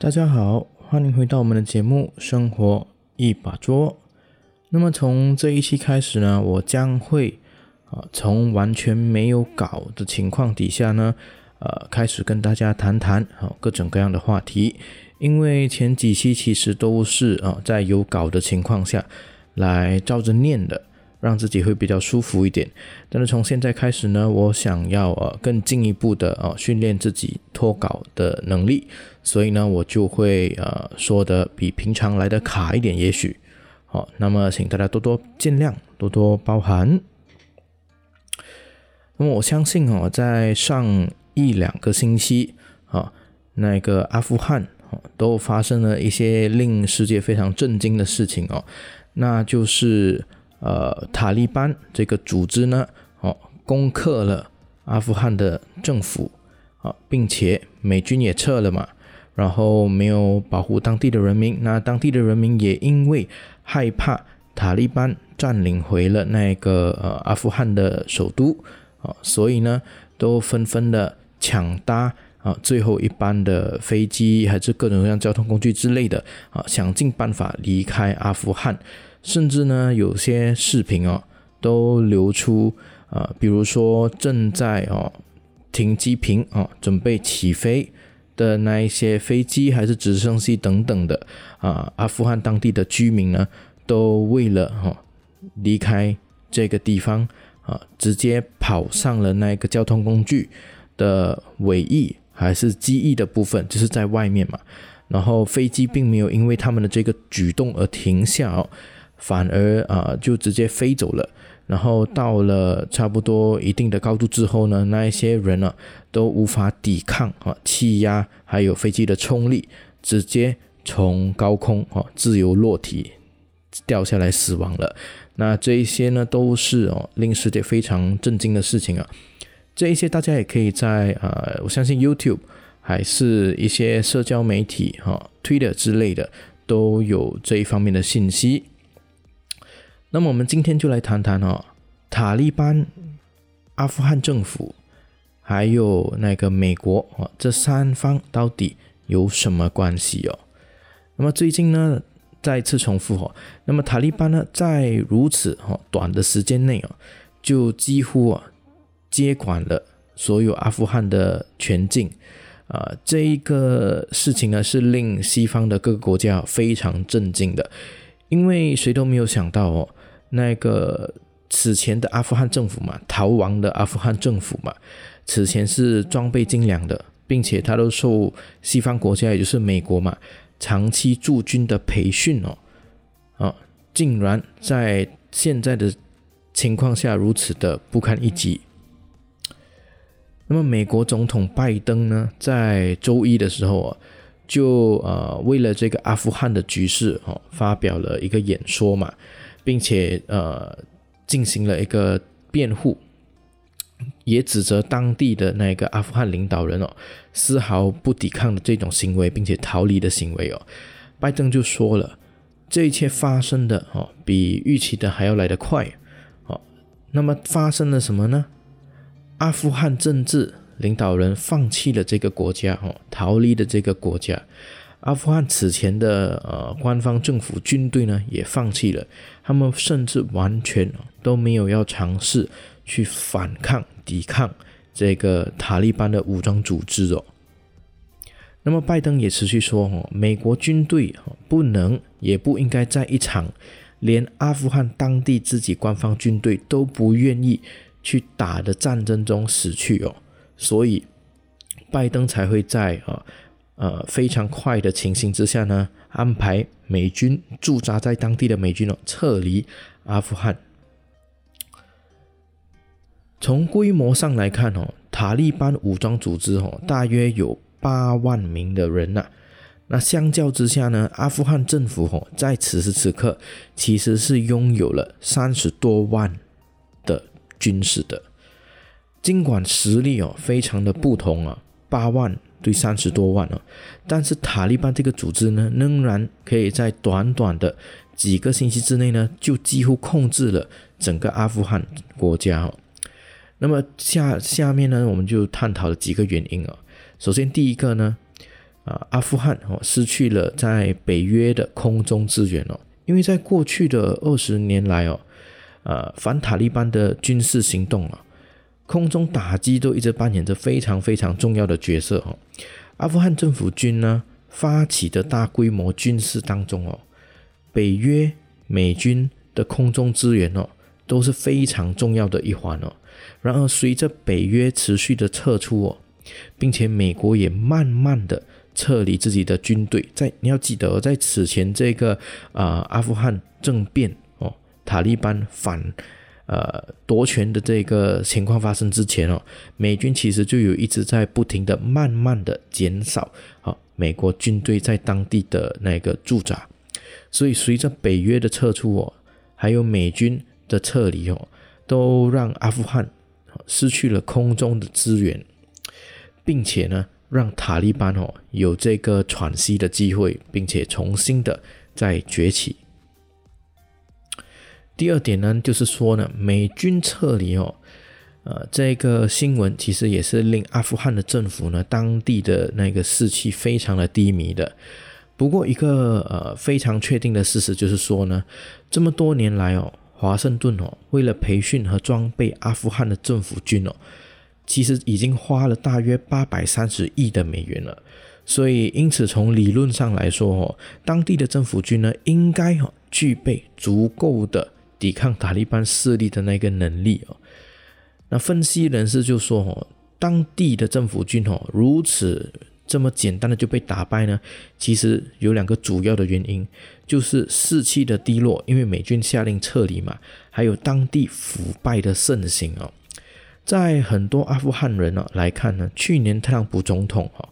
大家好，欢迎回到我们的节目《生活一把捉》。那么从这一期开始呢，我将会啊从完全没有稿的情况底下呢，呃开始跟大家谈谈啊各种各样的话题。因为前几期其实都是啊在有稿的情况下来照着念的。让自己会比较舒服一点，但是从现在开始呢，我想要呃更进一步的呃训练自己脱稿的能力，所以呢我就会呃说的比平常来的卡一点，也许好，那么请大家多多见谅，多多包涵。那么我相信哦，在上一两个星期啊，那个阿富汗都发生了一些令世界非常震惊的事情哦，那就是。呃，塔利班这个组织呢，哦，攻克了阿富汗的政府，啊，并且美军也撤了嘛，然后没有保护当地的人民，那当地的人民也因为害怕塔利班占领回了那个呃阿富汗的首都，啊，所以呢，都纷纷的抢搭啊最后一班的飞机，还是各种各样交通工具之类的，啊，想尽办法离开阿富汗。甚至呢，有些视频哦都流出啊，比如说正在哦停机坪啊，准备起飞的那一些飞机还是直升机等等的啊，阿富汗当地的居民呢，都为了哈离开这个地方啊，直接跑上了那个交通工具的尾翼还是机翼的部分，就是在外面嘛，然后飞机并没有因为他们的这个举动而停下哦。反而啊，就直接飞走了。然后到了差不多一定的高度之后呢，那一些人呢都无法抵抗啊气压还有飞机的冲力，直接从高空啊自由落体掉下来死亡了。那这一些呢都是哦令世界非常震惊的事情啊。这一些大家也可以在啊，我相信 YouTube 还是一些社交媒体哈 Twitter 之类的都有这一方面的信息。那么我们今天就来谈谈哦，塔利班、阿富汗政府，还有那个美国啊，这三方到底有什么关系哦？那么最近呢，再次重复哦，那么塔利班呢，在如此哈短的时间内啊，就几乎啊接管了所有阿富汗的全境啊，这一个事情呢，是令西方的各个国家非常震惊的，因为谁都没有想到哦。那个此前的阿富汗政府嘛，逃亡的阿富汗政府嘛，此前是装备精良的，并且他都受西方国家，也就是美国嘛，长期驻军的培训哦，啊，竟然在现在的情况下如此的不堪一击。那么美国总统拜登呢，在周一的时候啊，就呃为了这个阿富汗的局势哦，发表了一个演说嘛。并且呃进行了一个辩护，也指责当地的那个阿富汗领导人哦丝毫不抵抗的这种行为，并且逃离的行为哦。拜登就说了，这一切发生的哦比预期的还要来得快哦。那么发生了什么呢？阿富汗政治领导人放弃了这个国家哦，逃离的这个国家。阿富汗此前的呃官方政府军队呢也放弃了，他们甚至完全都没有要尝试去反抗抵抗这个塔利班的武装组织哦。那么拜登也持续说哦，美国军队不能也不应该在一场连阿富汗当地自己官方军队都不愿意去打的战争中死去哦，所以拜登才会在啊。呃非常快的情形之下呢，安排美军驻扎在当地的美军哦撤离阿富汗。从规模上来看哦，塔利班武装组织哦大约有八万名的人呐。那相较之下呢，阿富汗政府哦在此时此刻其实是拥有了三十多万的军事的。尽管实力哦非常的不同啊，八万。对三十多万了，但是塔利班这个组织呢，仍然可以在短短的几个星期之内呢，就几乎控制了整个阿富汗国家。那么下下面呢，我们就探讨了几个原因啊。首先第一个呢，啊，阿富汗哦失去了在北约的空中支援哦，因为在过去的二十年来哦，呃，反塔利班的军事行动啊，空中打击都一直扮演着非常非常重要的角色哦。阿富汗政府军呢发起的大规模军事当中哦，北约美军的空中支援哦都是非常重要的一环哦。然而，随着北约持续的撤出哦，并且美国也慢慢的。撤离自己的军队，在你要记得，在此前这个啊阿富汗政变哦，塔利班反呃夺权的这个情况发生之前哦，美军其实就有一直在不停的慢慢的减少啊美国军队在当地的那个驻扎，所以随着北约的撤出哦，还有美军的撤离哦，都让阿富汗失去了空中的资源，并且呢。让塔利班哦有这个喘息的机会，并且重新的再崛起。第二点呢，就是说呢，美军撤离哦，呃，这个新闻其实也是令阿富汗的政府呢，当地的那个士气非常的低迷的。不过，一个呃非常确定的事实就是说呢，这么多年来哦，华盛顿哦，为了培训和装备阿富汗的政府军哦。其实已经花了大约八百三十亿的美元了，所以因此从理论上来说，哦，当地的政府军呢，应该哦具备足够的抵抗塔利班势力的那个能力哦。那分析人士就说，哦，当地的政府军哦如此这么简单的就被打败呢？其实有两个主要的原因，就是士气的低落，因为美军下令撤离嘛，还有当地腐败的盛行哦。在很多阿富汗人呢来看呢，去年特朗普总统哈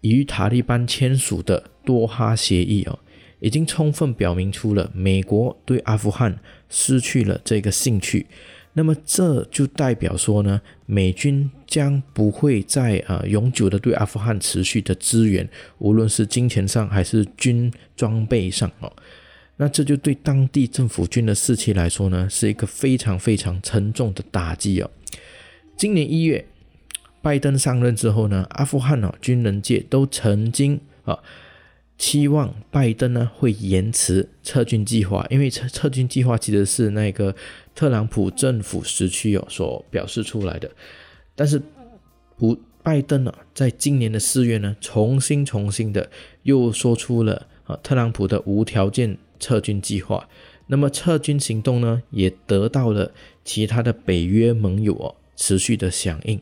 与塔利班签署的多哈协议哦，已经充分表明出了美国对阿富汗失去了这个兴趣。那么这就代表说呢，美军将不会在啊永久的对阿富汗持续的支援，无论是金钱上还是军装备上哦。那这就对当地政府军的士气来说呢，是一个非常非常沉重的打击哦。今年一月，拜登上任之后呢，阿富汗啊军人界都曾经啊期望拜登呢会延迟撤军计划，因为撤撤军计划其实是那个特朗普政府时期哦所表示出来的。但是，不拜登呢在今年的四月呢，重新重新的又说出了啊特朗普的无条件撤军计划。那么撤军行动呢，也得到了其他的北约盟友哦。持续的响应，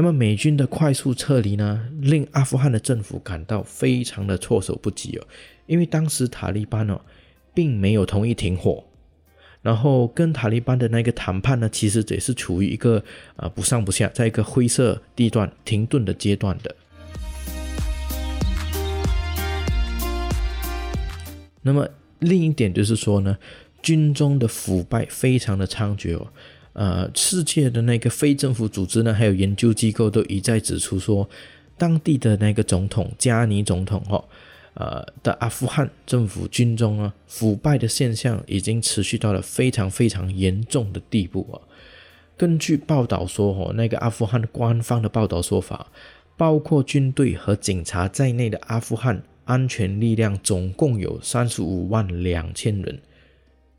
那么美军的快速撤离呢，令阿富汗的政府感到非常的措手不及哦，因为当时塔利班哦，并没有同意停火，然后跟塔利班的那个谈判呢，其实也是处于一个啊不上不下，在一个灰色地段停顿的阶段的。那么另一点就是说呢，军中的腐败非常的猖獗哦。呃，世界的那个非政府组织呢，还有研究机构都一再指出说，当地的那个总统加尼总统哈，呃的阿富汗政府军中啊，腐败的现象已经持续到了非常非常严重的地步啊。根据报道说，哦，那个阿富汗官方的报道说法，包括军队和警察在内的阿富汗安全力量总共有三十五万两千人，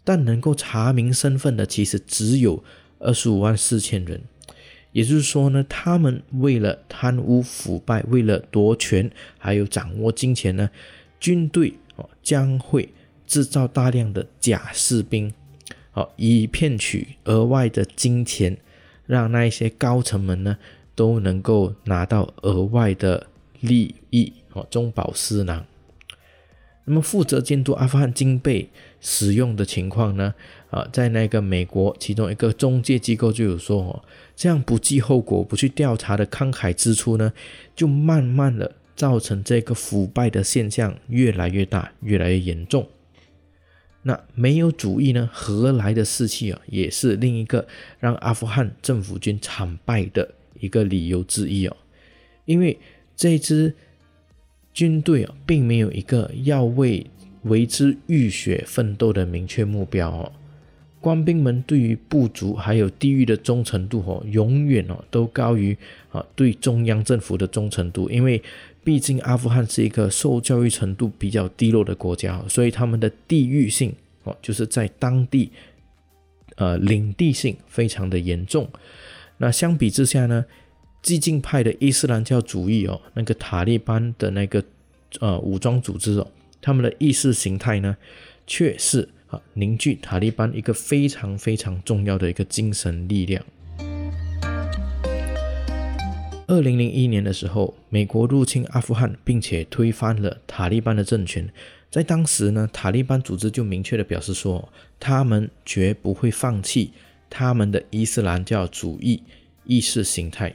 但能够查明身份的其实只有。二十五万四千人，也就是说呢，他们为了贪污腐败，为了夺权，还有掌握金钱呢，军队哦将会制造大量的假士兵，好以骗取额外的金钱，让那一些高层们呢都能够拿到额外的利益，哦中饱私囊。那么负责监督阿富汗军备使用的情况呢？啊，在那个美国其中一个中介机构就有说哦，这样不计后果不去调查的慷慨支出呢，就慢慢的造成这个腐败的现象越来越大，越来越严重。那没有主义呢，何来的士气啊？也是另一个让阿富汗政府军惨败的一个理由之一哦。因为这支军队啊，并没有一个要为为之浴血奋斗的明确目标哦。官兵们对于部族还有地域的忠诚度哦，永远哦都高于啊对中央政府的忠诚度，因为毕竟阿富汗是一个受教育程度比较低落的国家，所以他们的地域性哦，就是在当地呃领地性非常的严重。那相比之下呢，激进派的伊斯兰教主义哦，那个塔利班的那个呃武装组织哦，他们的意识形态呢，却是啊凝聚塔利班一个非常非常重要的一个精神力量。二零零一年的时候，美国入侵阿富汗，并且推翻了塔利班的政权。在当时呢，塔利班组织就明确的表示说，他们绝不会放弃他们的伊斯兰教主义意识形态，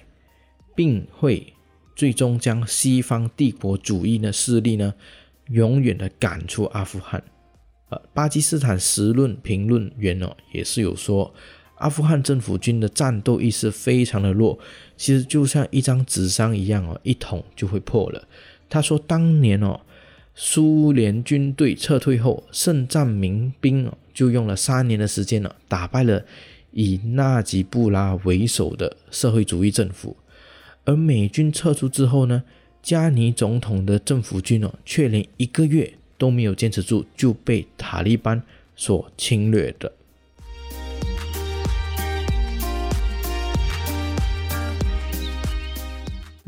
并会最终将西方帝国主义的势力呢，永远的赶出阿富汗。巴基斯坦时论评论员哦，也是有说。阿富汗政府军的战斗意识非常的弱，其实就像一张纸张一样哦，一捅就会破了。他说，当年哦，苏联军队撤退后，圣战民兵哦，就用了三年的时间呢，打败了以纳吉布拉为首的社会主义政府。而美军撤出之后呢，加尼总统的政府军哦，却连一个月都没有坚持住，就被塔利班所侵略的。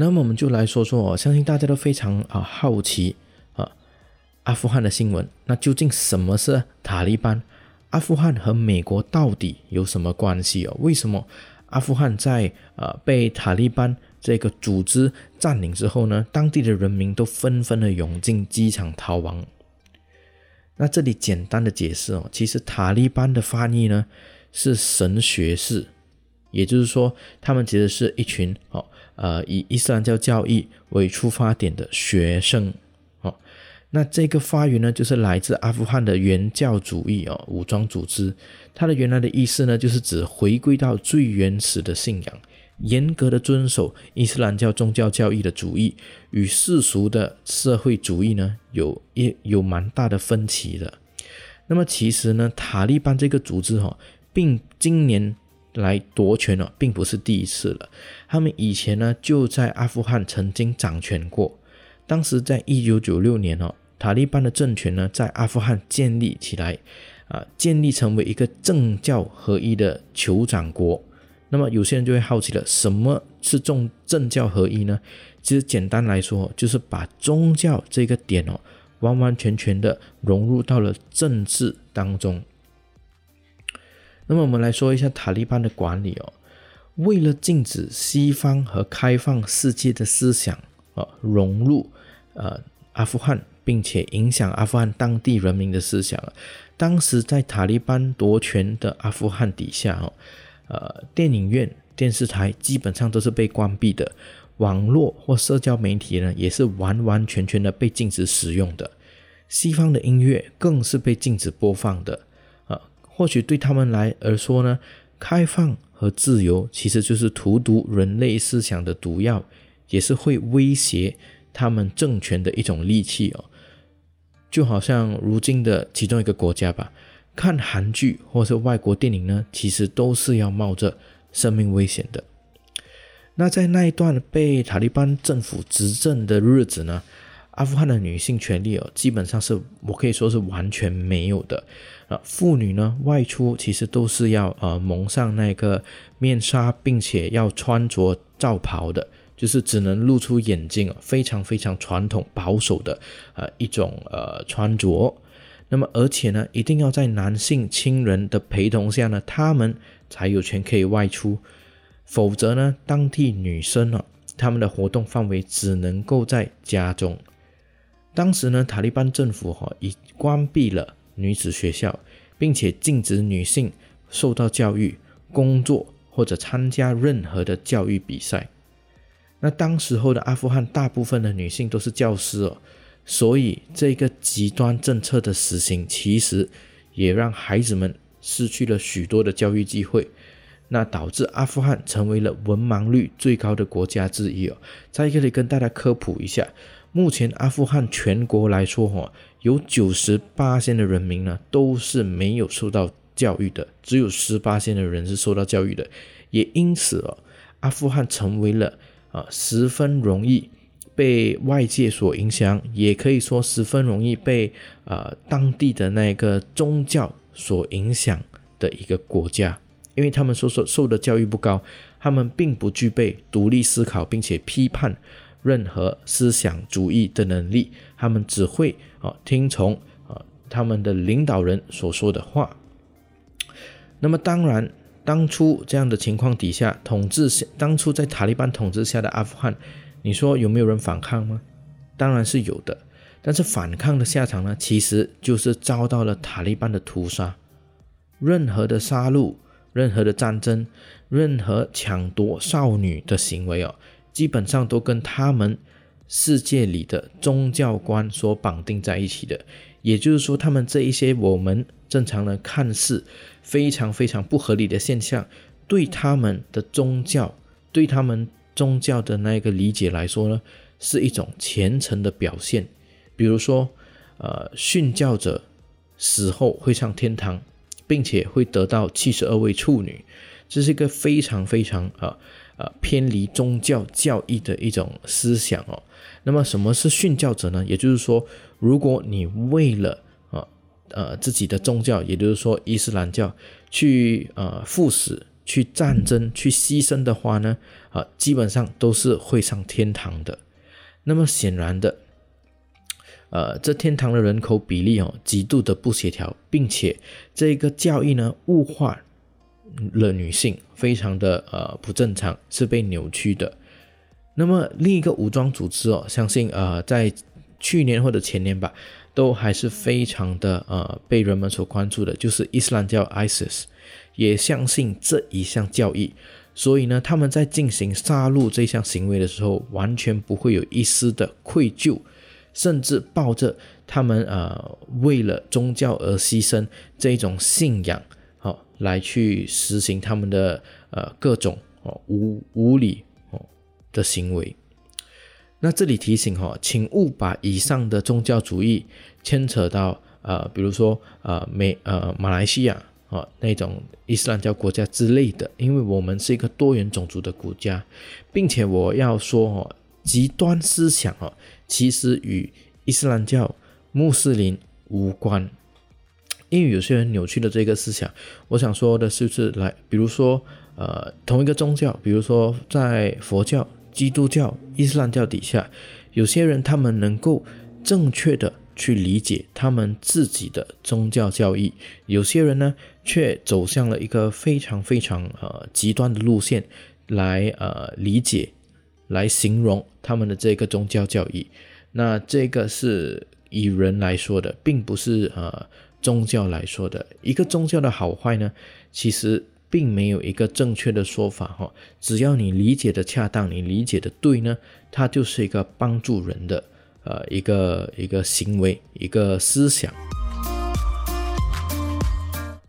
那么我们就来说说，相信大家都非常啊好奇啊，阿富汗的新闻。那究竟什么是塔利班？阿富汗和美国到底有什么关系哦？为什么阿富汗在呃被塔利班这个组织占领之后呢？当地的人民都纷纷的涌进机场逃亡。那这里简单的解释哦，其实塔利班的翻译呢是神学士，也就是说，他们其实是一群哦。呃，以伊斯兰教教义为出发点的学生，哦，那这个发源呢，就是来自阿富汗的原教主义哦，武装组织。它的原来的意思呢，就是指回归到最原始的信仰，严格的遵守伊斯兰教宗教教义的主义，与世俗的社会主义呢，有一有蛮大的分歧的。那么其实呢，塔利班这个组织哈，并今年。来夺权了，并不是第一次了。他们以前呢就在阿富汗曾经掌权过。当时在一九九六年哦，塔利班的政权呢在阿富汗建立起来，啊，建立成为一个政教合一的酋长国。那么有些人就会好奇了，什么是政政教合一呢？其实简单来说，就是把宗教这个点哦，完完全全的融入到了政治当中。那么我们来说一下塔利班的管理哦，为了禁止西方和开放世界的思想啊融入呃阿富汗，并且影响阿富汗当地人民的思想，当时在塔利班夺权的阿富汗底下哦，呃电影院、电视台基本上都是被关闭的，网络或社交媒体呢也是完完全全的被禁止使用的，西方的音乐更是被禁止播放的。或许对他们来而说呢，开放和自由其实就是荼毒人类思想的毒药，也是会威胁他们政权的一种利器哦。就好像如今的其中一个国家吧，看韩剧或是外国电影呢，其实都是要冒着生命危险的。那在那一段被塔利班政府执政的日子呢？阿富汗的女性权利哦，基本上是我可以说是完全没有的啊。妇女呢外出其实都是要呃蒙上那个面纱，并且要穿着罩袍的，就是只能露出眼睛非常非常传统保守的呃一种呃穿着。那么而且呢，一定要在男性亲人的陪同下呢，他们才有权可以外出，否则呢，当地女生啊，他们的活动范围只能够在家中。当时呢，塔利班政府哈已关闭了女子学校，并且禁止女性受到教育、工作或者参加任何的教育比赛。那当时候的阿富汗大部分的女性都是教师哦，所以这个极端政策的实行，其实也让孩子们失去了许多的教育机会。那导致阿富汗成为了文盲率最高的国家之一哦。在这里跟大家科普一下。目前阿富汗全国来说，哈，有九十八线的人民呢，都是没有受到教育的，只有十八线的人是受到教育的，也因此哦，阿富汗成为了啊十分容易被外界所影响，也可以说十分容易被呃当地的那个宗教所影响的一个国家，因为他们所受受的教育不高，他们并不具备独立思考并且批判任何思想主义的能力，他们只会啊听从啊他们的领导人所说的话。那么当然。当初这样的情况底下，统治当初在塔利班统治下的阿富汗，你说有没有人反抗吗？当然是有的，但是反抗的下场呢，其实就是遭到了塔利班的屠杀。任何的杀戮、任何的战争、任何抢夺少女的行为哦，基本上都跟他们世界里的宗教观所绑定在一起的。也就是说，他们这一些我们正常人看似非常非常不合理的现象，对他们的宗教，对他们宗教的那个理解来说呢，是一种虔诚的表现。比如说，呃，殉教者死后会上天堂，并且会得到七十二位处女，这是一个非常非常呃呃偏离宗教教义的一种思想哦。那么，什么是殉教者呢？也就是说，如果你为了啊呃自己的宗教，也就是说伊斯兰教，去呃赴死、去战争、去牺牲的话呢，啊，基本上都是会上天堂的。那么显然的，呃，这天堂的人口比例哦，极度的不协调，并且这个教义呢，物化了女性，非常的呃不正常，是被扭曲的。那么另一个武装组织哦，相信呃在去年或者前年吧，都还是非常的呃被人们所关注的，就是伊斯兰教 ISIS，也相信这一项教义，所以呢，他们在进行杀戮这项行为的时候，完全不会有一丝的愧疚，甚至抱着他们呃为了宗教而牺牲这种信仰，好来去实行他们的呃各种哦无无理哦。的行为，那这里提醒哈，请勿把以上的宗教主义牵扯到呃，比如说呃美呃马来西亚啊那种伊斯兰教国家之类的，因为我们是一个多元种族的国家，并且我要说哦，极端思想哦，其实与伊斯兰教穆斯林无关，因为有些人扭曲了这个思想。我想说的是不，是来，比如说呃同一个宗教，比如说在佛教。基督教、伊斯兰教底下，有些人他们能够正确的去理解他们自己的宗教教义，有些人呢却走向了一个非常非常呃极端的路线来呃理解、来形容他们的这个宗教教义。那这个是以人来说的，并不是呃宗教来说的。一个宗教的好坏呢，其实。并没有一个正确的说法哈，只要你理解的恰当，你理解的对呢，它就是一个帮助人的呃一个一个行为一个思想。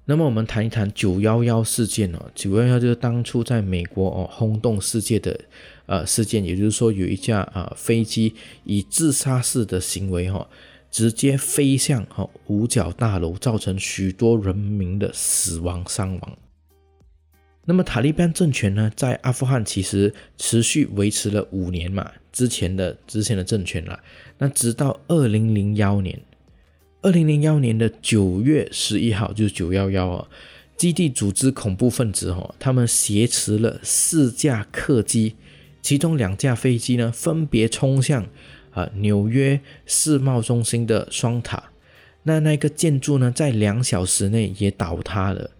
那么我们谈一谈九幺幺事件哦，九幺幺就是当初在美国哦轰动世界的呃事件，也就是说有一架啊飞机以自杀式的行为哈，直接飞向哈五角大楼，造成许多人民的死亡伤亡。那么塔利班政权呢，在阿富汗其实持续维持了五年嘛，之前的之前的政权了。那直到二零零幺年，二零零幺年的九月十一号，就是九幺幺啊，基地组织恐怖分子哈，他们挟持了四架客机，其中两架飞机呢，分别冲向啊纽约世贸中心的双塔，那那个建筑呢，在两小时内也倒塌了。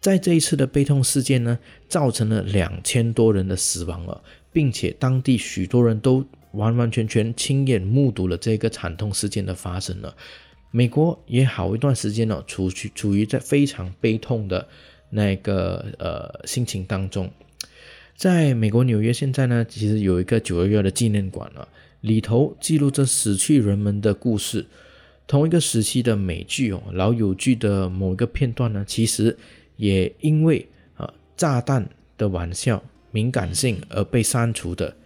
在这一次的悲痛事件呢，造成了两千多人的死亡了，并且当地许多人都完完全全亲眼目睹了这个惨痛事件的发生了。美国也好一段时间呢，处于处于在非常悲痛的那个呃心情当中。在美国纽约现在呢，其实有一个九二幺的纪念馆了，里头记录着死去人们的故事。同一个时期的美剧哦，《老友剧》的某一个片段呢，其实。也因为啊炸弹的玩笑敏感性而被删除的，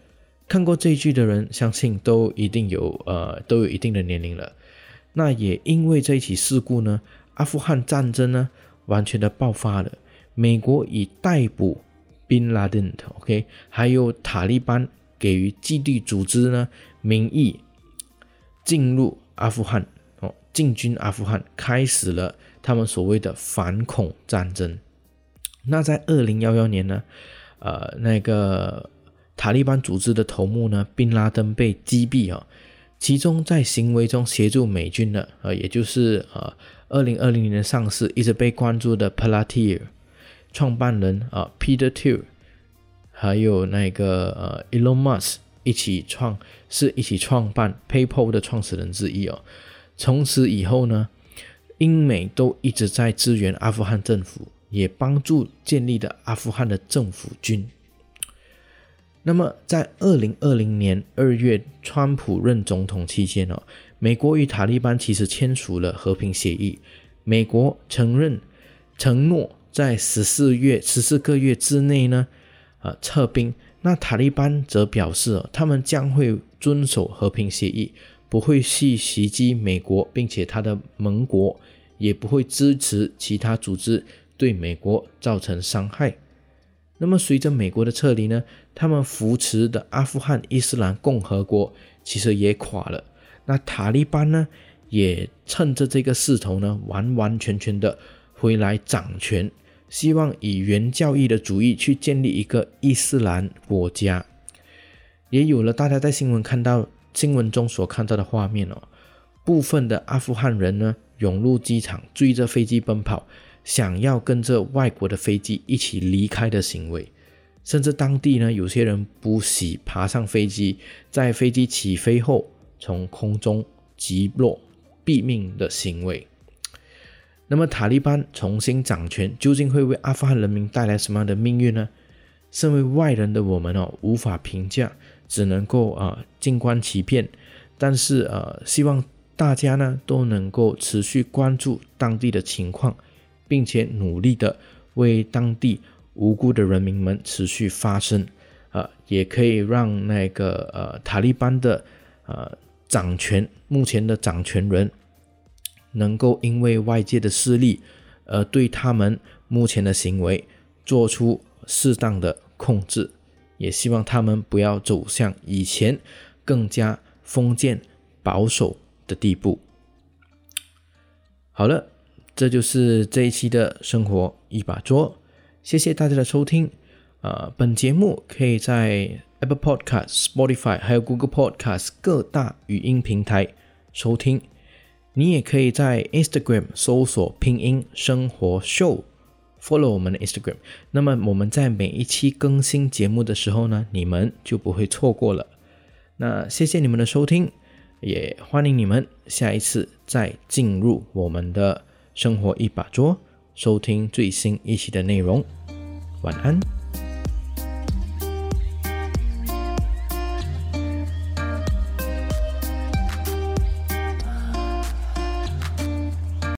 看过这一句的人，相信都一定有呃都有一定的年龄了。那也因为这一起事故呢，阿富汗战争呢完全的爆发了。美国以逮捕 Bin Laden，OK，还有塔利班给予基地组织呢名义进入阿富汗哦，进军阿富汗，开始了他们所谓的反恐战争。那在二零幺幺年呢，呃，那个塔利班组织的头目呢，宾拉登被击毙啊。其中在行为中协助美军的，呃，也就是呃，二零二零年上市一直被关注的 Palantir 创办人啊，Peter Thiel，还有那个呃，Elon Musk 一起创是一起创办 PayPal 的创始人之一哦。从此以后呢，英美都一直在支援阿富汗政府。也帮助建立的阿富汗的政府军。那么，在二零二零年二月，川普任总统期间哦，美国与塔利班其实签署了和平协议。美国承认承诺在十四月十四个月之内呢，啊撤兵。那塔利班则表示，他们将会遵守和平协议，不会去袭击美国，并且他的盟国也不会支持其他组织。对美国造成伤害。那么，随着美国的撤离呢，他们扶持的阿富汗伊斯兰共和国其实也垮了。那塔利班呢，也趁着这个势头呢，完完全全的回来掌权，希望以原教义的主义去建立一个伊斯兰国家。也有了大家在新闻看到新闻中所看到的画面哦，部分的阿富汗人呢，涌入机场，追着飞机奔跑。想要跟着外国的飞机一起离开的行为，甚至当地呢，有些人不惜爬上飞机，在飞机起飞后从空中击落毙命的行为。那么，塔利班重新掌权，究竟会为阿富汗人民带来什么样的命运呢？身为外人的我们哦，无法评价，只能够啊静观其变。但是呃，希望大家呢都能够持续关注当地的情况。并且努力的为当地无辜的人民们持续发声，啊，也可以让那个呃塔利班的呃掌权目前的掌权人能够因为外界的势力而对他们目前的行为做出适当的控制，也希望他们不要走向以前更加封建保守的地步。好了。这就是这一期的生活一把桌，谢谢大家的收听。呃，本节目可以在 Apple Podcast、Spotify 还有 Google Podcast 各大语音平台收听。你也可以在 Instagram 搜索拼音生活 Show，follow 我们的 Instagram。那么我们在每一期更新节目的时候呢，你们就不会错过了。那谢谢你们的收听，也欢迎你们下一次再进入我们的。生活一把桌，收听最新一期的内容。晚安。